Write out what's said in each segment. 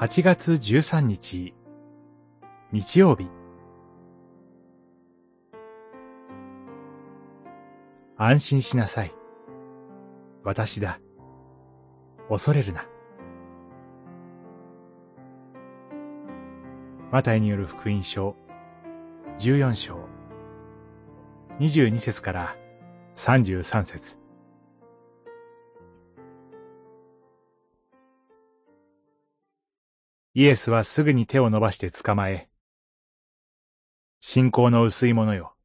8月13日、日曜日。安心しなさい。私だ。恐れるな。マタイによる福音書、14章、22節から33節イエスはすぐに手を伸ばして捕まえ、信仰の薄い者よ。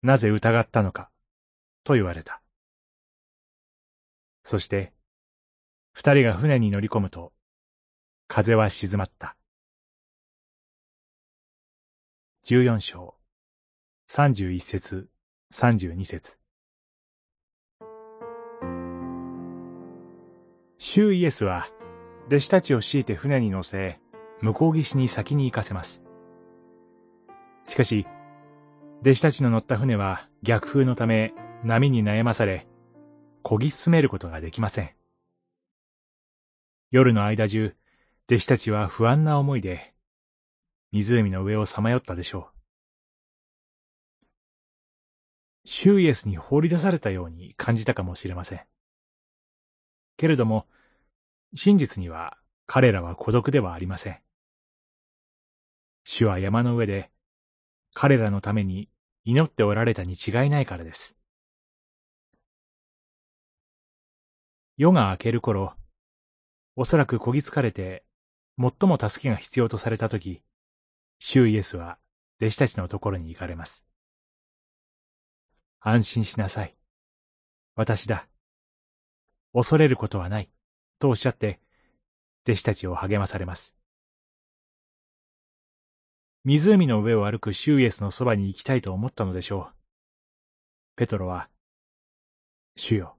なぜ疑ったのか、と言われた。そして、二人が船に乗り込むと、風は静まった。十四章、三十一節、三十二節。主イエスは、弟子たちを強いて船に乗せ、向こう岸に先に行かせます。しかし、弟子たちの乗った船は逆風のため波に悩まされ、漕ぎ進めることができません。夜の間中、弟子たちは不安な思いで、湖の上をさまよったでしょう。シューイエスに放り出されたように感じたかもしれません。けれども、真実には彼らは孤独ではありません。主は山の上で彼らのために祈っておられたに違いないからです。夜が明ける頃、おそらくこぎつかれて、最も助けが必要とされたとき、主イエスは弟子たちのところに行かれます。安心しなさい。私だ。恐れることはない。とおっしゃって、弟子たちを励まされます。湖の上を歩くシューイエスのそばに行きたいと思ったのでしょう。ペトロは、主よ、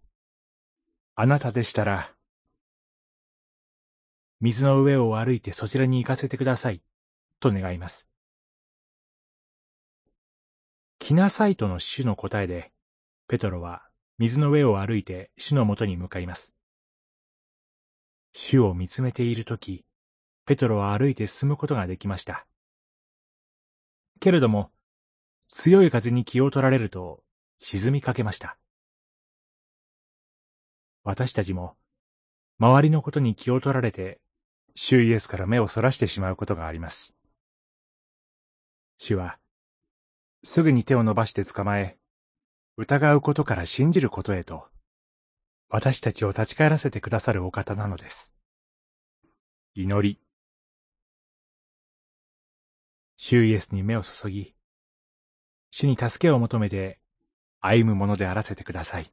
あなたでしたら、水の上を歩いてそちらに行かせてください、と願います。来なさいとの主の答えで、ペトロは水の上を歩いて主のもとに向かいます。主を見つめているとき、ペトロは歩いて進むことができました。けれども、強い風に気を取られると沈みかけました。私たちも、周りのことに気を取られて、主イエスから目をそらしてしまうことがあります。主は、すぐに手を伸ばして捕まえ、疑うことから信じることへと、私たちを立ち返らせてくださるお方なのです。祈り。主イエスに目を注ぎ、主に助けを求めて歩むものであらせてください。